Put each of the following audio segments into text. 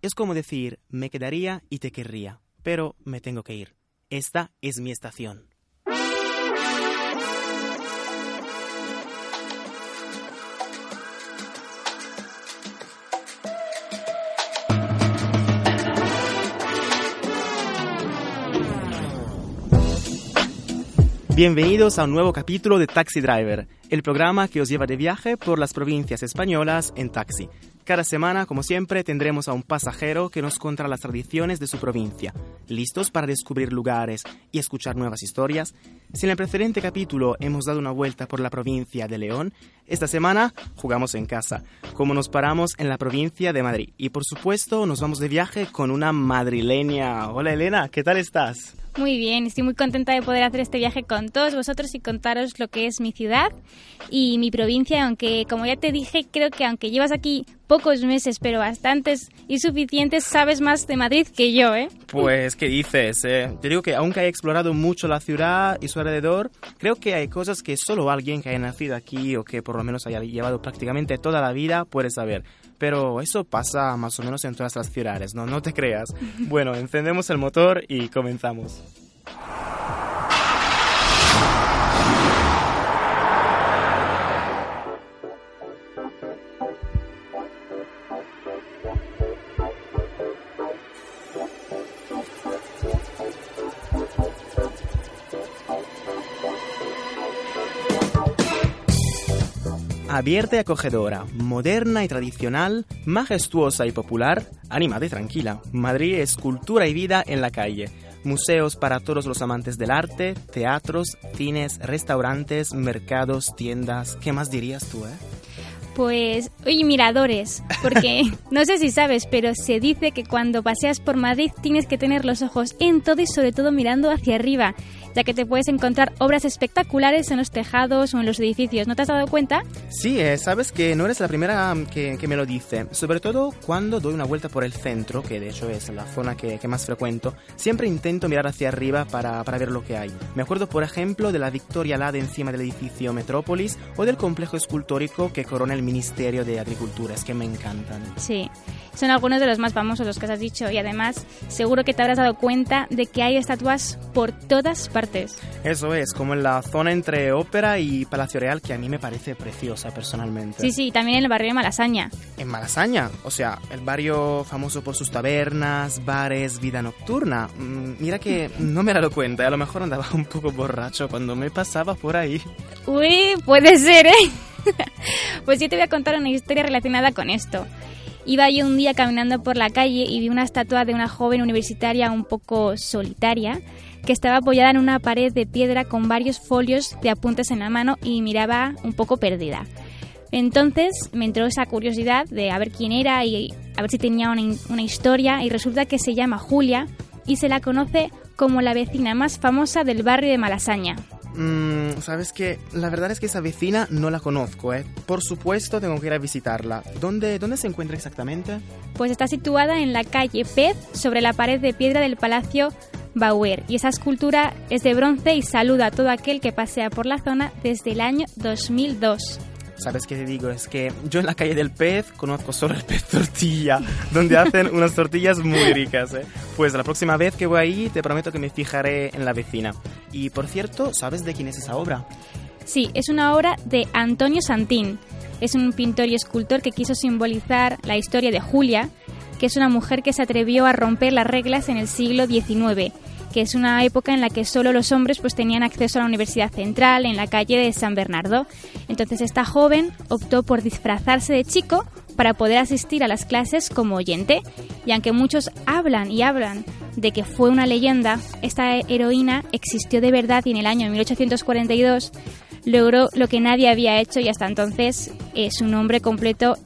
Es como decir, me quedaría y te querría, pero me tengo que ir. Esta es mi estación. Bienvenidos a un nuevo capítulo de Taxi Driver, el programa que os lleva de viaje por las provincias españolas en taxi. Cada semana, como siempre, tendremos a un pasajero que nos contará las tradiciones de su provincia. ¿Listos para descubrir lugares y escuchar nuevas historias? Si en el precedente capítulo hemos dado una vuelta por la provincia de León, esta semana jugamos en casa, como nos paramos en la provincia de Madrid. Y por supuesto, nos vamos de viaje con una madrileña. Hola Elena, ¿qué tal estás? Muy bien, estoy muy contenta de poder hacer este viaje con todos vosotros y contaros lo que es mi ciudad y mi provincia, aunque como ya te dije, creo que aunque llevas aquí pocos meses, pero bastantes y suficientes, sabes más de Madrid que yo, ¿eh? Pues, ¿qué dices? Eh, te digo que aunque he explorado mucho la ciudad y su alrededor, creo que hay cosas que solo alguien que haya nacido aquí o que por lo menos haya llevado prácticamente toda la vida puede saber. Pero eso pasa más o menos en todas las ciudades, ¿no? No te creas. Bueno, encendemos el motor y comenzamos. Abierta y acogedora, moderna y tradicional, majestuosa y popular, animada y tranquila. Madrid es cultura y vida en la calle. Museos para todos los amantes del arte, teatros, cines, restaurantes, mercados, tiendas. ¿Qué más dirías tú, eh? Pues, oye, miradores, porque no sé si sabes, pero se dice que cuando paseas por Madrid tienes que tener los ojos en todo y sobre todo mirando hacia arriba, ya que te puedes encontrar obras espectaculares en los tejados o en los edificios. ¿No te has dado cuenta? Sí, eh, sabes que no eres la primera que, que me lo dice. Sobre todo cuando doy una vuelta por el centro, que de hecho es la zona que, que más frecuento, siempre intento mirar hacia arriba para, para ver lo que hay. Me acuerdo, por ejemplo, de la Victoria Alada encima del edificio Metrópolis o del complejo escultórico que corona el Ministerio de Agricultura. Es que me encantan. Sí, son algunos de los más famosos los que has dicho y además seguro que te habrás dado cuenta de que hay estatuas por todas partes. Eso es, como en la zona entre Ópera y Palacio Real, que a mí me parece preciosa personalmente. Sí, sí, también en el barrio de Malasaña. En Malasaña, o sea, el barrio famoso por sus tabernas, bares, vida nocturna. Mm, Mira que no me he dado cuenta, a lo mejor andaba un poco borracho cuando me pasaba por ahí. Uy, puede ser, ¿eh? pues yo te voy a contar una historia relacionada con esto. Iba yo un día caminando por la calle y vi una estatua de una joven universitaria un poco solitaria que estaba apoyada en una pared de piedra con varios folios de apuntes en la mano y miraba un poco perdida. Entonces me entró esa curiosidad de a ver quién era y a ver si tenía una, una historia y resulta que se llama Julia y se la conoce como la vecina más famosa del barrio de Malasaña. Mm, Sabes que la verdad es que esa vecina no la conozco, ¿eh? Por supuesto tengo que ir a visitarla. ¿Dónde, dónde se encuentra exactamente? Pues está situada en la calle Pez, sobre la pared de piedra del Palacio Bauer. Y esa escultura es de bronce y saluda a todo aquel que pasea por la zona desde el año 2002. ¿Sabes qué te digo? Es que yo en la calle del pez conozco solo el pez tortilla, donde hacen unas tortillas muy ricas, ¿eh? Pues la próxima vez que voy ahí te prometo que me fijaré en la vecina. Y por cierto, ¿sabes de quién es esa obra? Sí, es una obra de Antonio Santín. Es un pintor y escultor que quiso simbolizar la historia de Julia, que es una mujer que se atrevió a romper las reglas en el siglo XIX, que es una época en la que solo los hombres pues tenían acceso a la Universidad Central en la calle de San Bernardo. Entonces esta joven optó por disfrazarse de chico para poder asistir a las clases como oyente. Y aunque muchos hablan y hablan de que fue una leyenda, esta heroína existió de verdad y en el año 1842 logró lo que nadie había hecho y hasta entonces eh, su nombre completo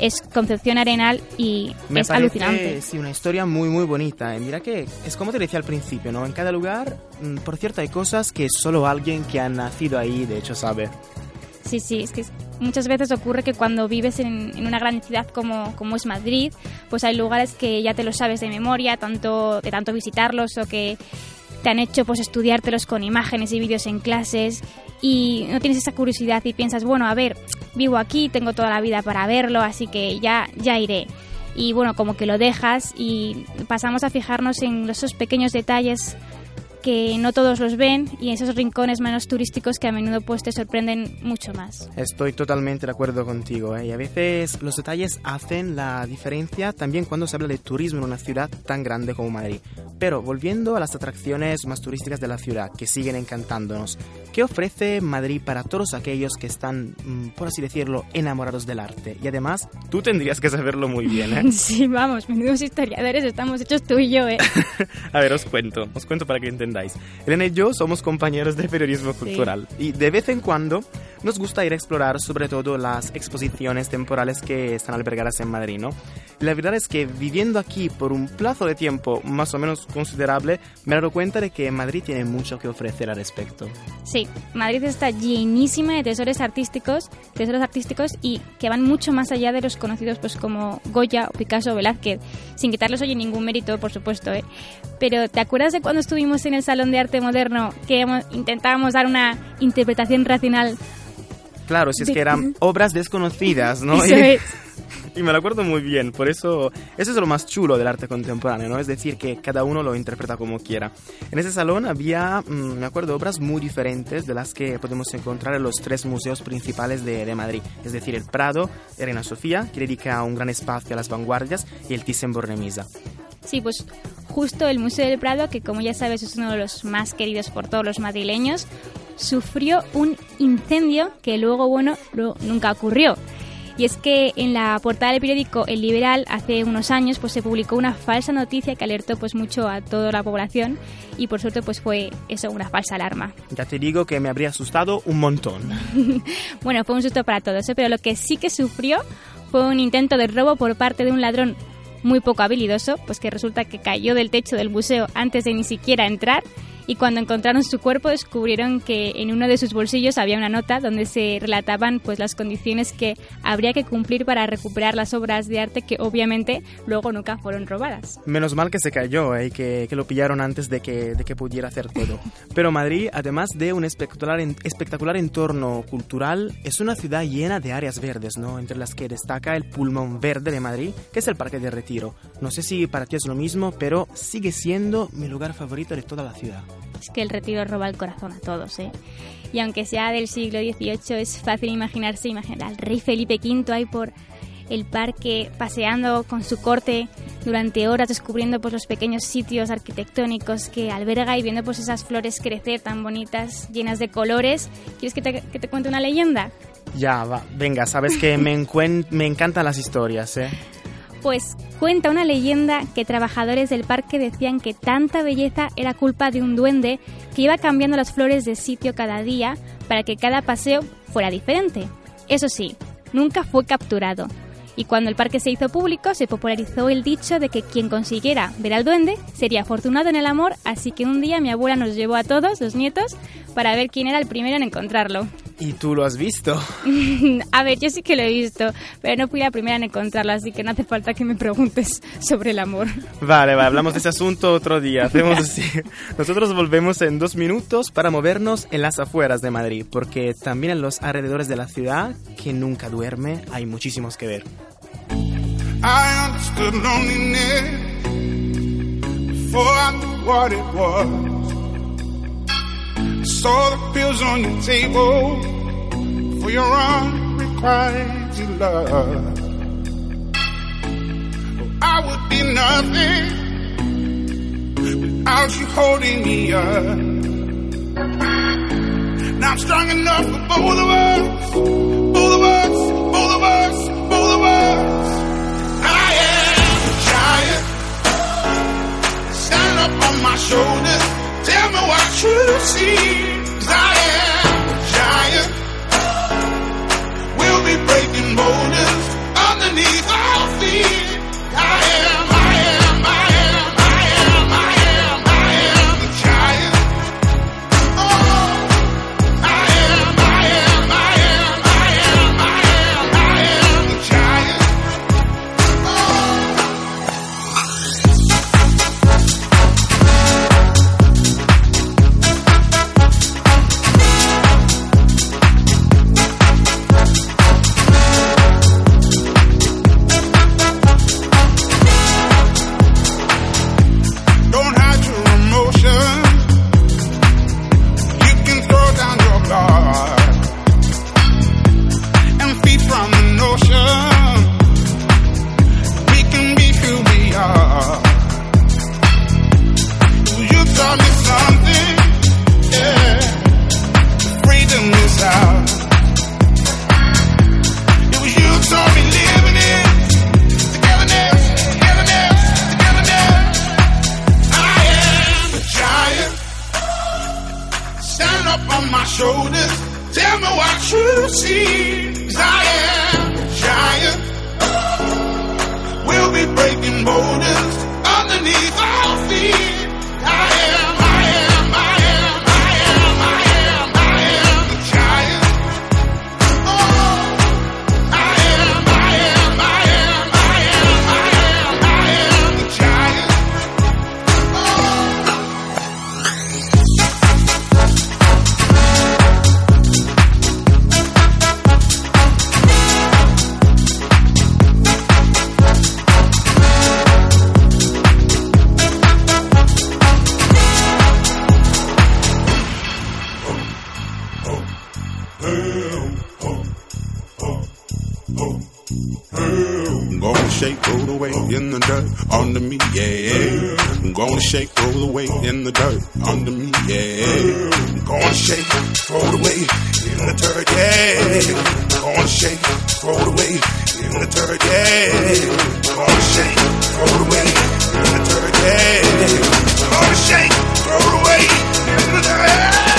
es Concepción Arenal y Me es parece, alucinante. Sí, una historia muy, muy bonita. Y mira que es como te decía al principio, ¿no? En cada lugar, mm, por cierto, hay cosas que solo alguien que ha nacido ahí, de hecho, sabe. Sí, sí, es que muchas veces ocurre que cuando vives en, en una gran ciudad como, como es Madrid, pues hay lugares que ya te los sabes de memoria, tanto de tanto visitarlos o que te han hecho pues estudiártelos con imágenes y vídeos en clases y no tienes esa curiosidad y piensas, bueno, a ver, vivo aquí, tengo toda la vida para verlo, así que ya, ya iré. Y bueno, como que lo dejas y pasamos a fijarnos en esos pequeños detalles que no todos los ven y esos rincones menos turísticos que a menudo pues te sorprenden mucho más. Estoy totalmente de acuerdo contigo. ¿eh? Y a veces los detalles hacen la diferencia también cuando se habla de turismo en una ciudad tan grande como Madrid. Pero volviendo a las atracciones más turísticas de la ciudad, que siguen encantándonos, ¿qué ofrece Madrid para todos aquellos que están, mm, por así decirlo, enamorados del arte? Y además, tú tendrías que saberlo muy bien. ¿eh? Sí, vamos, menudos historiadores estamos hechos tú y yo, ¿eh? A ver, os cuento, os cuento para que entendáis. Elena y yo somos compañeros de periodismo cultural y de vez en cuando nos gusta ir a explorar sobre todo las exposiciones temporales que están albergadas en Madrid, ¿no? La verdad es que viviendo aquí por un plazo de tiempo más o menos considerable, me he dado cuenta de que Madrid tiene mucho que ofrecer al respecto. Sí, Madrid está llenísima de tesoros artísticos, tesoros artísticos y que van mucho más allá de los conocidos pues como Goya o Picasso o Velázquez, sin quitarles hoy ningún mérito, por supuesto, ¿eh? Pero ¿te acuerdas de cuando estuvimos en el Salón de Arte Moderno que intentábamos dar una interpretación racional? Claro, si es De- que eran obras desconocidas, ¿no? Eso Y- es. Y me lo acuerdo muy bien, por eso eso es lo más chulo del arte contemporáneo, ¿no? Es decir, que cada uno lo interpreta como quiera. En ese salón había, mm, me acuerdo, obras muy diferentes de las que podemos encontrar en los tres museos principales de, de Madrid, es decir, el Prado, Reina Sofía, que dedica un gran espacio a las vanguardias, y el Thyssen-Bornemisza. Sí, pues justo el Museo del Prado, que como ya sabes es uno de los más queridos por todos los madrileños, sufrió un incendio que luego, bueno, luego nunca ocurrió. Y es que en la portada del periódico El Liberal hace unos años pues se publicó una falsa noticia que alertó pues mucho a toda la población y por suerte pues fue eso una falsa alarma. Ya te digo que me habría asustado un montón. Bueno, fue un susto para todos, ¿eh? pero lo que sí que sufrió fue un intento de robo por parte de un ladrón muy poco habilidoso, pues que resulta que cayó del techo del museo antes de ni siquiera entrar y cuando encontraron su cuerpo descubrieron que en uno de sus bolsillos había una nota donde se relataban pues las condiciones que habría que cumplir para recuperar las obras de arte que obviamente luego nunca fueron robadas. Menos mal que se cayó ¿eh? y que, que lo pillaron antes de que, de que pudiera hacer todo. Pero Madrid, además de un espectacular, espectacular entorno cultural, es una ciudad llena de áreas verdes, ¿no? Entre las que destaca el pulmón verde de Madrid, que es el Parque de Retiro. No sé si para ti es lo mismo, pero sigue siendo mi lugar favorito de toda la ciudad. Es que el retiro roba el corazón a todos, ¿eh? Y aunque sea del siglo XVIII, es fácil imaginarse, imaginar al rey Felipe V ahí por el parque paseando con su corte durante horas descubriendo pues los pequeños sitios arquitectónicos que alberga y viendo pues esas flores crecer tan bonitas, llenas de colores. ¿Quieres que te, que te cuente una leyenda? Ya, venga, sabes que me, me encantan las historias, ¿eh? Pues cuenta una leyenda que trabajadores del parque decían que tanta belleza era culpa de un duende que iba cambiando las flores de sitio cada día para que cada paseo fuera diferente. Eso sí, nunca fue capturado. Y cuando el parque se hizo público, se popularizó el dicho de que quien consiguiera ver al duende sería afortunado en el amor, así que un día mi abuela nos llevó a todos, los nietos, para ver quién era el primero en encontrarlo. ¿Y tú lo has visto? A ver, yo sí que lo he visto, pero no fui la primera en encontrarlo, así que no hace falta que me preguntes sobre el amor. Vale, vale, hablamos de ese asunto otro día. Hacemos así. Nosotros volvemos en dos minutos para movernos en las afueras de Madrid, porque también en los alrededores de la ciudad, que nunca duerme, hay muchísimos que ver. I understood loneliness before I saw the pills on your table for your unrequited love. I would be nothing without you holding me up. Now I'm strong enough for both of us, both of us, both of us, both of us. I am a giant. Stand up on my shoulders. Tell me what you see. a giant. We'll be breaking boulders under me, yeah. I'm gonna shake, roll the way in the dirt under me, yeah. I'm gonna shake, roll the way in the dirt, yeah. I'm gonna shake, roll the way in the dirt, yeah. I'm gonna shake, roll the way in the dirt, yeah. I'm gonna shake, roll the way in the dirt.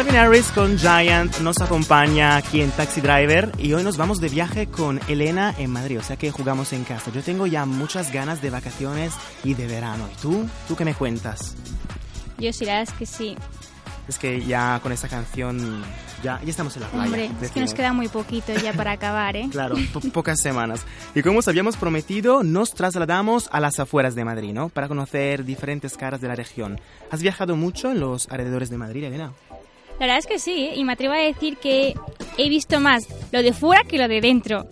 Calvin Harris con Giant nos acompaña aquí en Taxi Driver y hoy nos vamos de viaje con Elena en Madrid, o sea que jugamos en casa. Yo tengo ya muchas ganas de vacaciones y de verano. ¿Y tú? ¿Tú qué me cuentas? Yo sí, la verdad es que sí. Es que ya con esta canción ya, ya estamos en la playa. Hombre, es que nos decimos. queda muy poquito ya para acabar, ¿eh? Claro, po- pocas semanas. Y como os habíamos prometido, nos trasladamos a las afueras de Madrid, ¿no? Para conocer diferentes caras de la región. ¿Has viajado mucho en los alrededores de Madrid, Elena? La verdad es que sí, ¿eh? y me atrevo a decir que he visto más lo de fuera que lo de dentro.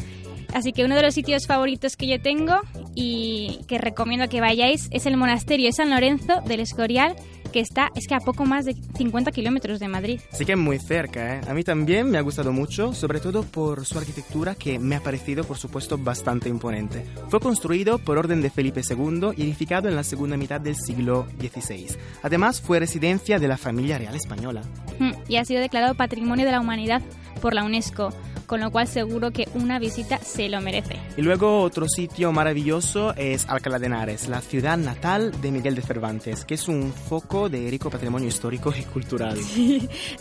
Así que uno de los sitios favoritos que yo tengo y que recomiendo que vayáis es el monasterio de San Lorenzo del Escorial, que está, es que a poco más de 50 kilómetros de Madrid. Sí que muy cerca, ¿eh? A mí también me ha gustado mucho, sobre todo por su arquitectura que me ha parecido, por supuesto, bastante imponente. Fue construido por orden de Felipe II y edificado en la segunda mitad del siglo XVI. Además, fue residencia de la familia real española. Mm, Y ha sido declarado Patrimonio de la Humanidad por la UNESCO, con lo cual seguro que una visita se lo merece. Y luego otro sitio maravilloso es Alcalá de Henares, la ciudad natal de Miguel de Cervantes, que es un foco de rico patrimonio histórico y cultural.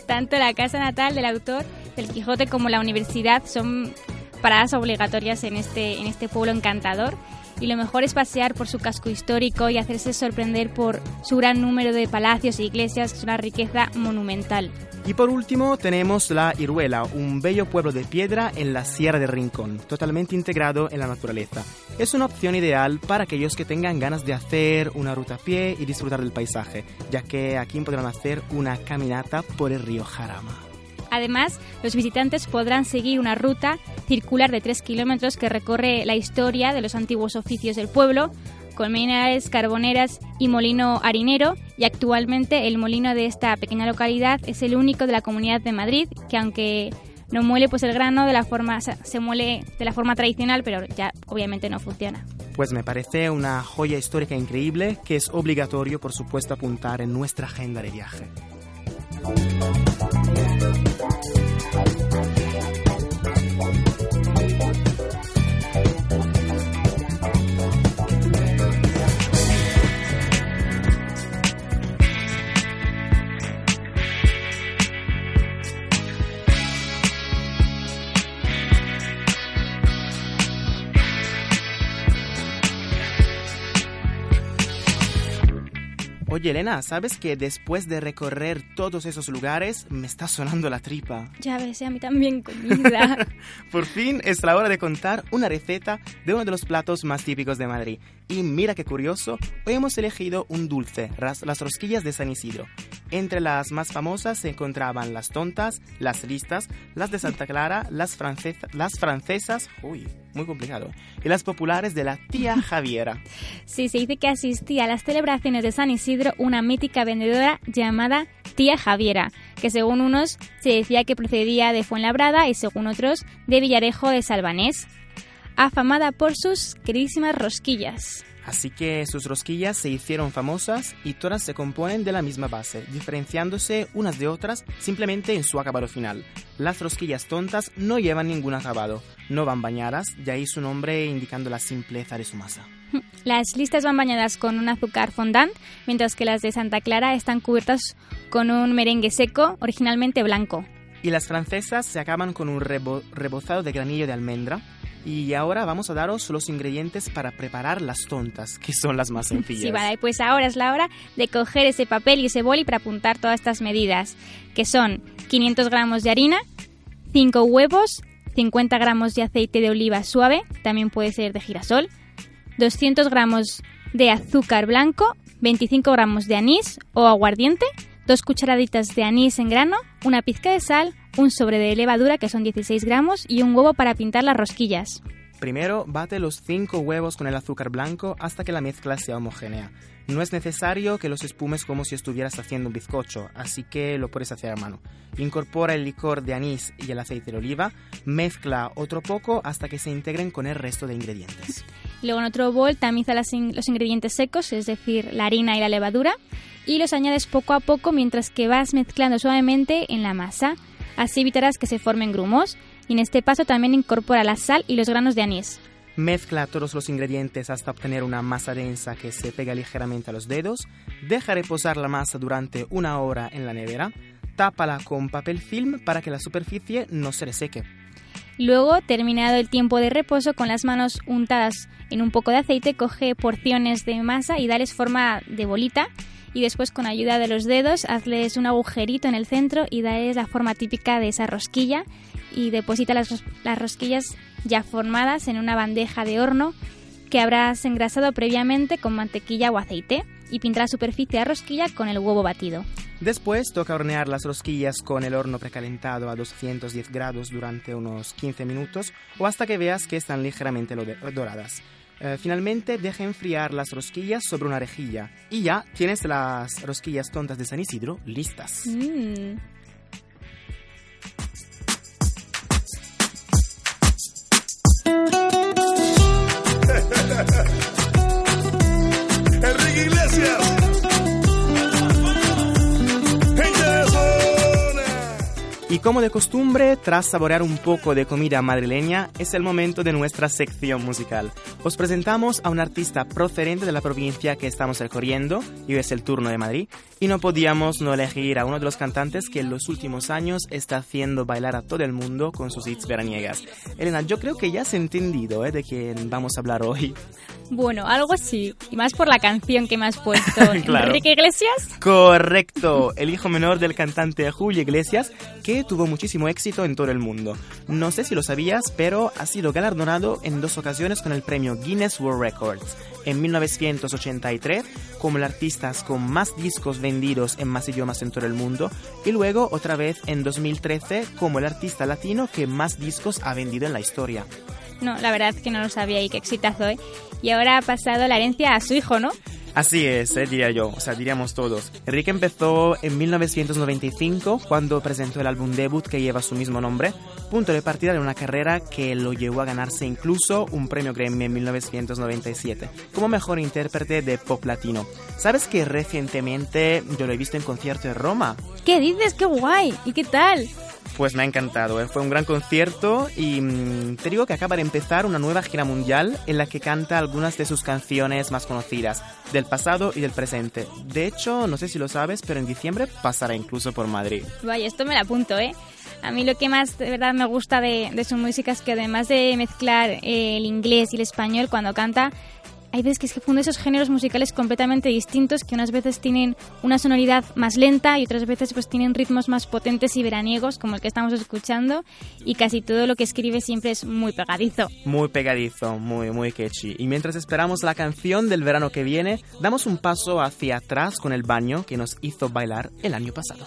Tanto la casa natal del autor del Quijote como la universidad son paradas obligatorias en este, en este pueblo encantador. Y lo mejor es pasear por su casco histórico y hacerse sorprender por su gran número de palacios e iglesias, que es una riqueza monumental. Y por último tenemos la Iruela, un bello pueblo de piedra en la Sierra de Rincón, totalmente integrado en la naturaleza. Es una opción ideal para aquellos que tengan ganas de hacer una ruta a pie y disfrutar del paisaje, ya que aquí podrán hacer una caminata por el río Jarama. Además, los visitantes podrán seguir una ruta circular de 3 kilómetros que recorre la historia de los antiguos oficios del pueblo, con minerales, carboneras y molino harinero, y actualmente el molino de esta pequeña localidad es el único de la Comunidad de Madrid, que aunque no muele pues el grano de la forma se muele de la forma tradicional, pero ya obviamente no funciona. Pues me parece una joya histórica increíble que es obligatorio, por supuesto, apuntar en nuestra agenda de viaje. Oye, Elena, ¿sabes que después de recorrer todos esos lugares me está sonando la tripa? Ya ves, a mí también comida. Por fin es la hora de contar una receta de uno de los platos más típicos de Madrid. Y mira qué curioso, hoy hemos elegido un dulce, las rosquillas de San Isidro. Entre las más famosas se encontraban las tontas, las listas, las de Santa Clara, las, francesa- las francesas, uy, muy complicado, y las populares de la tía Javiera. Sí, se dice que asistía a las celebraciones de San Isidro una mítica vendedora llamada Tía Javiera, que según unos se decía que procedía de Fuenlabrada y según otros de Villarejo de Salvanés. afamada por sus queridísimas rosquillas. Así que sus rosquillas se hicieron famosas y todas se componen de la misma base, diferenciándose unas de otras simplemente en su acabado final. Las rosquillas tontas no llevan ningún acabado, no van bañadas, de ahí su nombre indicando la simpleza de su masa. Las listas van bañadas con un azúcar fondant, mientras que las de Santa Clara están cubiertas con un merengue seco, originalmente blanco. Y las francesas se acaban con un rebo- rebozado de granillo de almendra. Y ahora vamos a daros los ingredientes para preparar las tontas, que son las más sencillas. Sí, vale, pues ahora es la hora de coger ese papel y ese boli para apuntar todas estas medidas, que son 500 gramos de harina, 5 huevos, 50 gramos de aceite de oliva suave, también puede ser de girasol, 200 gramos de azúcar blanco, 25 gramos de anís o aguardiente, 2 cucharaditas de anís en grano, una pizca de sal, un sobre de levadura que son 16 gramos y un huevo para pintar las rosquillas. Primero, bate los 5 huevos con el azúcar blanco hasta que la mezcla sea homogénea. No es necesario que los espumes como si estuvieras haciendo un bizcocho, así que lo puedes hacer a mano. Incorpora el licor de anís y el aceite de oliva, mezcla otro poco hasta que se integren con el resto de ingredientes. Luego en otro bol tamiza las in- los ingredientes secos, es decir, la harina y la levadura, y los añades poco a poco mientras que vas mezclando suavemente en la masa. Así evitarás que se formen grumos. Y en este paso también incorpora la sal y los granos de anís. Mezcla todos los ingredientes hasta obtener una masa densa que se pega ligeramente a los dedos. Deja reposar la masa durante una hora en la nevera. Tápala con papel film para que la superficie no se reseque. Luego, terminado el tiempo de reposo, con las manos untadas en un poco de aceite, coge porciones de masa y dales forma de bolita. Y después, con ayuda de los dedos, hazles un agujerito en el centro y dales la forma típica de esa rosquilla. Y deposita las, las rosquillas ya formadas en una bandeja de horno que habrás engrasado previamente con mantequilla o aceite. Y pinta la superficie de rosquilla con el huevo batido. Después toca hornear las rosquillas con el horno precalentado a 210 grados durante unos 15 minutos o hasta que veas que están ligeramente doradas. Eh, finalmente deja enfriar las rosquillas sobre una rejilla y ya tienes las rosquillas tontas de San Isidro listas. Mm. Enrique Iglesias. Y como de costumbre, tras saborear un poco de comida madrileña, es el momento de nuestra sección musical. Os presentamos a un artista procedente de la provincia que estamos recorriendo, y es el turno de Madrid, y no podíamos no elegir a uno de los cantantes que en los últimos años está haciendo bailar a todo el mundo con sus hits veraniegas. Elena, yo creo que ya has entendido ¿eh? de quién vamos a hablar hoy. Bueno, algo así. Y más por la canción que me has puesto. Claro. Enrique Iglesias. Correcto, el hijo menor del cantante Julio Iglesias, que tuvo muchísimo éxito en todo el mundo. No sé si lo sabías, pero ha sido galardonado en dos ocasiones con el premio Guinness World Records. En 1983, como el artista con más discos vendidos en más idiomas en todo el mundo, y luego otra vez en 2013 como el artista latino que más discos ha vendido en la historia. No, la verdad es que no lo sabía y qué exitazo, ¿eh? Y ahora ha pasado la herencia a su hijo, ¿no? Así es, eh, diría yo, o sea, diríamos todos. Enrique empezó en 1995 cuando presentó el álbum debut que lleva su mismo nombre, punto de partida de una carrera que lo llevó a ganarse incluso un premio Grammy en 1997 como mejor intérprete de pop latino. ¿Sabes que recientemente yo lo he visto en concierto en Roma? ¿Qué dices? ¡Qué guay! ¿Y qué tal? Pues me ha encantado, ¿eh? fue un gran concierto y mm, te digo que acaba de empezar una nueva gira mundial en la que canta algunas de sus canciones más conocidas, del pasado y del presente. De hecho, no sé si lo sabes, pero en diciembre pasará incluso por Madrid. Vaya, esto me lo apunto, ¿eh? A mí lo que más de verdad me gusta de, de su música es que además de mezclar eh, el inglés y el español cuando canta, hay veces que es que funde esos géneros musicales completamente distintos que unas veces tienen una sonoridad más lenta y otras veces pues tienen ritmos más potentes y veraniegos como el que estamos escuchando y casi todo lo que escribe siempre es muy pegadizo. Muy pegadizo, muy, muy catchy. Y mientras esperamos la canción del verano que viene, damos un paso hacia atrás con el baño que nos hizo bailar el año pasado.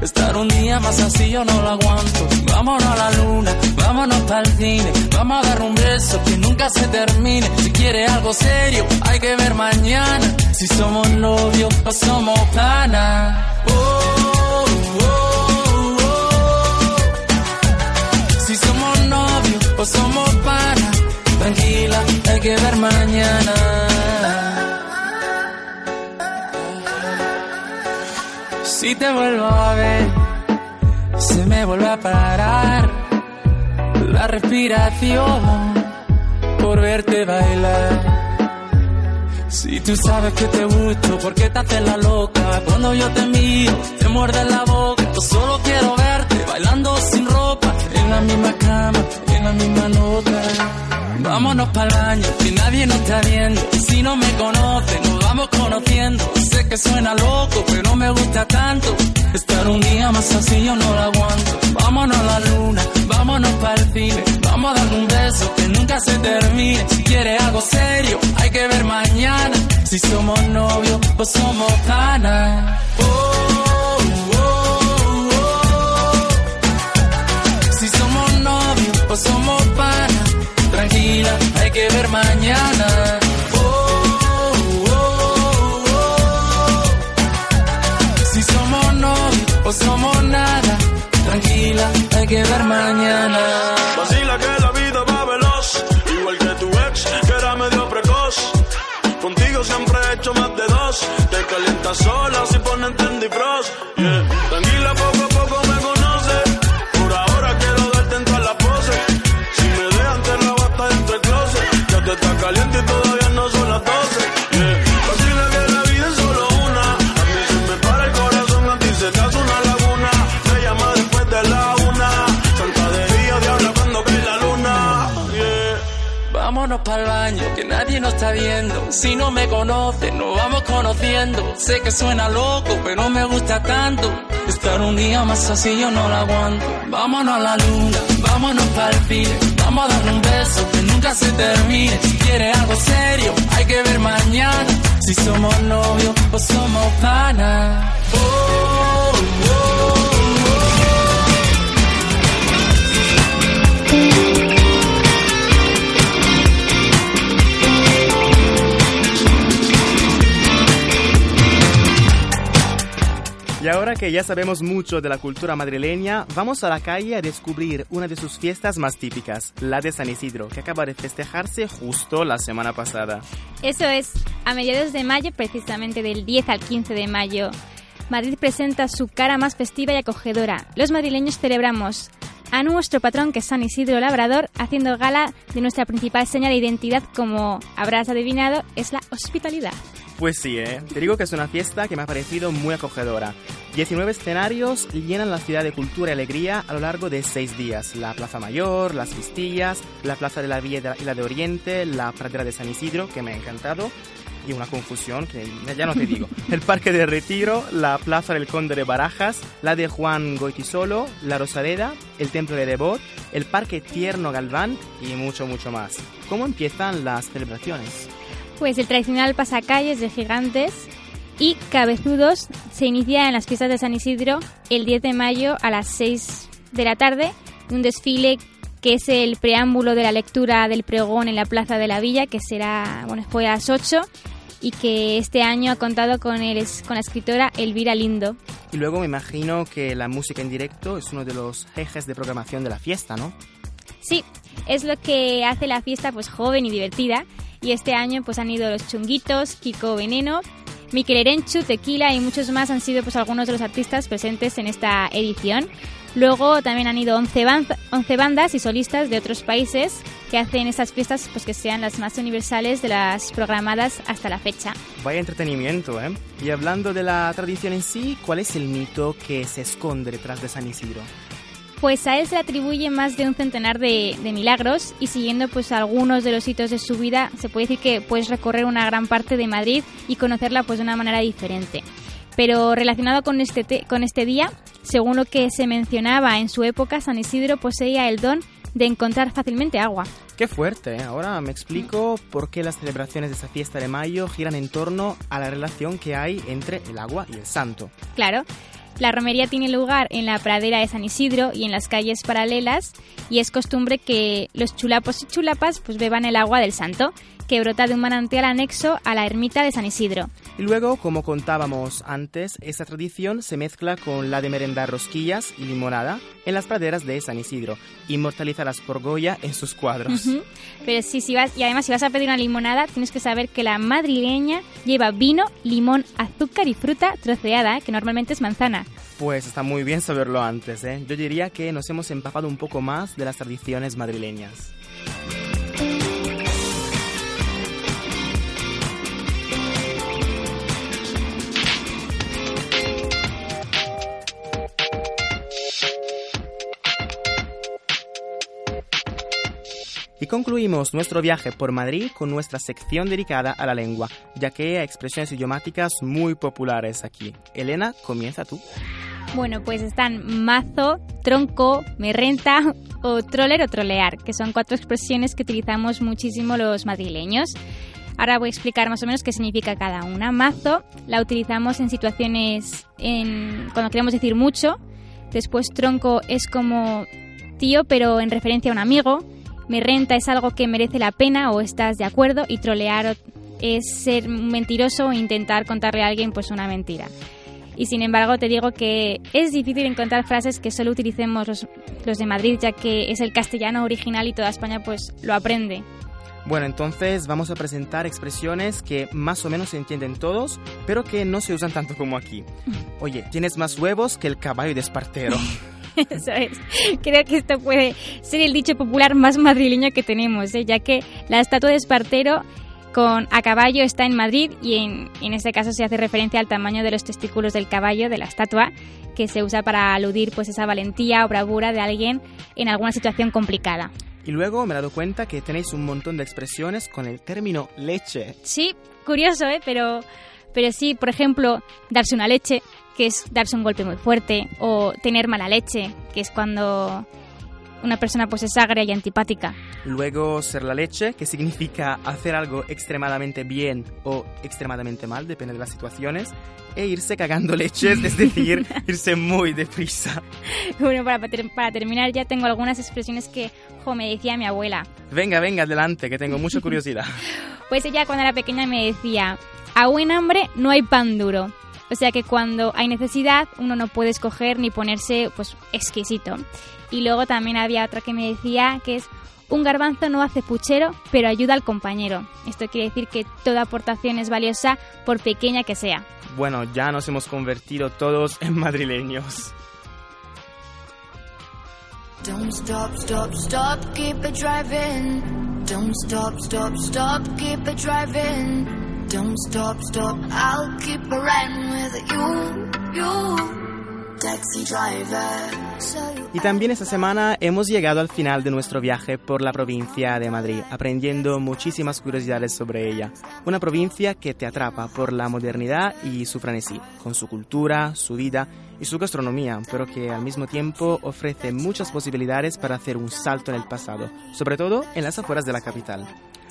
Estar un día más así yo no lo aguanto. Vámonos a la luna, vámonos para el cine. Vamos a dar un beso que nunca se termine. Si quieres algo serio, hay que ver mañana. Si somos novios o somos panas. Si te vuelvo a ver, se me vuelve a parar la respiración por verte bailar. Si tú sabes que te gusto, ¿por qué te haces la loca? Cuando yo te miro, te muerde la boca. Yo solo quiero verte bailando sin ropa, en la misma cama, en la misma nota. Vámonos para el baño, que nadie nos está viendo. Si no me conoce, nos vamos conociendo. Sé que suena loco, pero me gusta tanto. Estar un día más así yo no lo aguanto. Vámonos a la luna, vámonos para el cine. Vamos a dar un beso que nunca se termine. Si quieres algo serio, hay que ver mañana. Si somos novios o somos panas. Que ver mañana. Vacila que la vida va veloz, igual que tu ex, que era medio precoz. Contigo siempre he hecho más de dos. Te calientas sola si ponen nadie nos está viendo. Si no me conoce, nos vamos conociendo. Sé que suena loco, pero me gusta tanto. Estar un día más así yo no lo aguanto. Vámonos a la luna, vámonos para el cine. Vamos a dar un beso que nunca se termine. Si quieres algo serio, hay que ver mañana. Si somos novios o somos panas. Oh, oh, oh. Y ahora que ya sabemos mucho de la cultura madrileña, vamos a la calle a descubrir una de sus fiestas más típicas, la de San Isidro, que acaba de festejarse justo la semana pasada. Eso es, a mediados de mayo, precisamente del 10 al 15 de mayo, Madrid presenta su cara más festiva y acogedora. Los madrileños celebramos a nuestro patrón, que es San Isidro Labrador, haciendo gala de nuestra principal señal de identidad, como habrás adivinado, es la hospitalidad. Pues sí, ¿eh? te digo que es una fiesta que me ha parecido muy acogedora. 19 escenarios llenan la ciudad de cultura y alegría a lo largo de seis días. La Plaza Mayor, las Vistillas, la Plaza de la Villa y la de Oriente, la Pradera de San Isidro, que me ha encantado, y una confusión que ya no te digo. El Parque de Retiro, la Plaza del Conde de Barajas, la de Juan Goitisolo, la Rosaleda, el Templo de Devot, el Parque Tierno Galván y mucho, mucho más. ¿Cómo empiezan las celebraciones? Pues el tradicional pasacalles de gigantes y cabezudos se inicia en las fiestas de San Isidro el 10 de mayo a las 6 de la tarde, un desfile que es el preámbulo de la lectura del pregón en la Plaza de la Villa, que será, bueno, fue a las 8 y que este año ha contado con, el, con la escritora Elvira Lindo. Y luego me imagino que la música en directo es uno de los ejes de programación de la fiesta, ¿no? Sí, es lo que hace la fiesta pues joven y divertida y este año pues han ido los Chunguitos, Kiko Veneno, Miquel Erenchu, Tequila y muchos más han sido pues algunos de los artistas presentes en esta edición. Luego también han ido 11, ban- 11 bandas y solistas de otros países que hacen estas fiestas pues que sean las más universales de las programadas hasta la fecha. Vaya entretenimiento, ¿eh? Y hablando de la tradición en sí, ¿cuál es el mito que se esconde detrás de San Isidro? Pues a él se le atribuye más de un centenar de, de milagros y siguiendo pues algunos de los hitos de su vida, se puede decir que puedes recorrer una gran parte de Madrid y conocerla pues de una manera diferente. Pero relacionado con este, te- con este día, según lo que se mencionaba en su época, San Isidro poseía el don de encontrar fácilmente agua. Qué fuerte, ¿eh? ahora me explico por qué las celebraciones de esa fiesta de mayo giran en torno a la relación que hay entre el agua y el santo. Claro, la romería tiene lugar en la pradera de San Isidro y en las calles paralelas y es costumbre que los chulapos y chulapas pues beban el agua del santo, que brota de un manantial anexo a la ermita de San Isidro. Y luego, como contábamos antes, esta tradición se mezcla con la de merendar rosquillas y limonada en las praderas de San Isidro, inmortalizadas por Goya en sus cuadros. Pero sí, si vas, y además si vas a pedir una limonada, tienes que saber que la madrileña lleva vino, limón, azúcar y fruta troceada, que normalmente es manzana. Pues está muy bien saberlo antes, ¿eh? Yo diría que nos hemos empapado un poco más de las tradiciones madrileñas. Y concluimos nuestro viaje por Madrid con nuestra sección dedicada a la lengua, ya que hay expresiones idiomáticas muy populares aquí. Elena, comienza tú. Bueno, pues están mazo, tronco, me renta o troller o trolear, que son cuatro expresiones que utilizamos muchísimo los madrileños. Ahora voy a explicar más o menos qué significa cada una. Mazo la utilizamos en situaciones en, cuando queremos decir mucho. Después tronco es como tío, pero en referencia a un amigo. Me renta es algo que merece la pena o estás de acuerdo. Y trolear es ser mentiroso o intentar contarle a alguien pues una mentira. Y sin embargo te digo que es difícil encontrar frases que solo utilicemos los, los de Madrid, ya que es el castellano original y toda España pues lo aprende. Bueno, entonces vamos a presentar expresiones que más o menos se entienden todos, pero que no se usan tanto como aquí. Oye, tienes más huevos que el caballo de Espartero. Eso es. Creo que esto puede ser el dicho popular más madrileño que tenemos, ¿eh? ya que la estatua de Espartero con a caballo está en Madrid y en, en este caso se hace referencia al tamaño de los testículos del caballo de la estatua que se usa para aludir pues esa valentía o bravura de alguien en alguna situación complicada. Y luego me he dado cuenta que tenéis un montón de expresiones con el término leche. Sí, curioso, ¿eh? Pero, pero sí, por ejemplo, darse una leche, que es darse un golpe muy fuerte, o tener mala leche, que es cuando una persona pues es agria y antipática. Luego ser la leche, que significa hacer algo extremadamente bien o extremadamente mal, depende de las situaciones. E irse cagando leches, es decir, irse muy deprisa. Bueno, para, para terminar ya tengo algunas expresiones que jo, me decía mi abuela. Venga, venga, adelante, que tengo mucha curiosidad. Pues ella cuando era pequeña me decía, a buen hambre no hay pan duro. O sea que cuando hay necesidad uno no puede escoger ni ponerse pues exquisito. Y luego también había otra que me decía que es un garbanzo no hace puchero, pero ayuda al compañero. Esto quiere decir que toda aportación es valiosa por pequeña que sea. Bueno, ya nos hemos convertido todos en madrileños. Don't stop, stop, stop, keep it driving. Don't stop, stop, stop, keep it driving. Don't stop, stop, I'll keep riding with you, you. Taxi driver. So you Y también esta semana hemos llegado al final de nuestro viaje por la provincia de Madrid, aprendiendo muchísimas curiosidades sobre ella. Una provincia que te atrapa por la modernidad y su frenesí, con su cultura, su vida y su gastronomía, pero que al mismo tiempo ofrece muchas posibilidades para hacer un salto en el pasado, sobre todo en las afueras de la capital.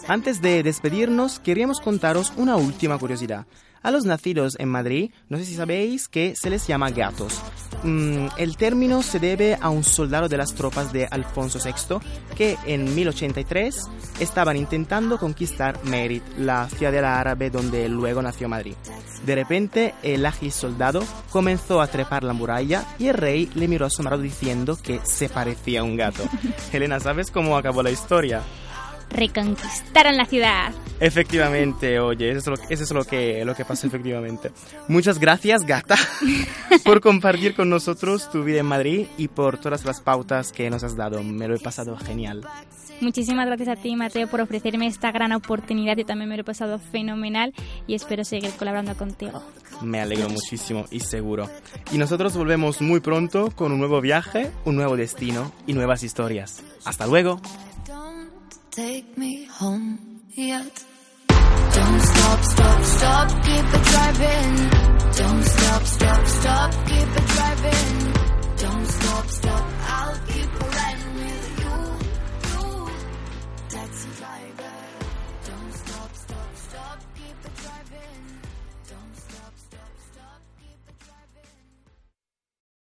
Antes de despedirnos, queríamos contaros una última curiosidad. A los nacidos en Madrid, no sé si sabéis que se les llama gatos. Mm, el término se debe a un soldado de las tropas de Alfonso VI que en 1083 estaban intentando conquistar Merit, la ciudadela árabe donde luego nació Madrid. De repente, el ágil soldado comenzó a trepar la muralla y el rey le miró asombrado diciendo que se parecía a un gato. Elena, ¿sabes cómo acabó la historia? Reconquistaron la ciudad. Efectivamente, oye, eso es lo, eso es lo que, lo que pasó efectivamente. Muchas gracias, gata, por compartir con nosotros tu vida en Madrid y por todas las pautas que nos has dado. Me lo he pasado genial. Muchísimas gracias a ti, Mateo, por ofrecerme esta gran oportunidad. Yo también me lo he pasado fenomenal y espero seguir colaborando contigo. Me alegro muchísimo y seguro. Y nosotros volvemos muy pronto con un nuevo viaje, un nuevo destino y nuevas historias. Hasta luego. Take me home yet. Don't stop, stop, stop, keep it driving. Don't stop, stop, stop, keep it driving. Don't stop, stop, I'll keep riding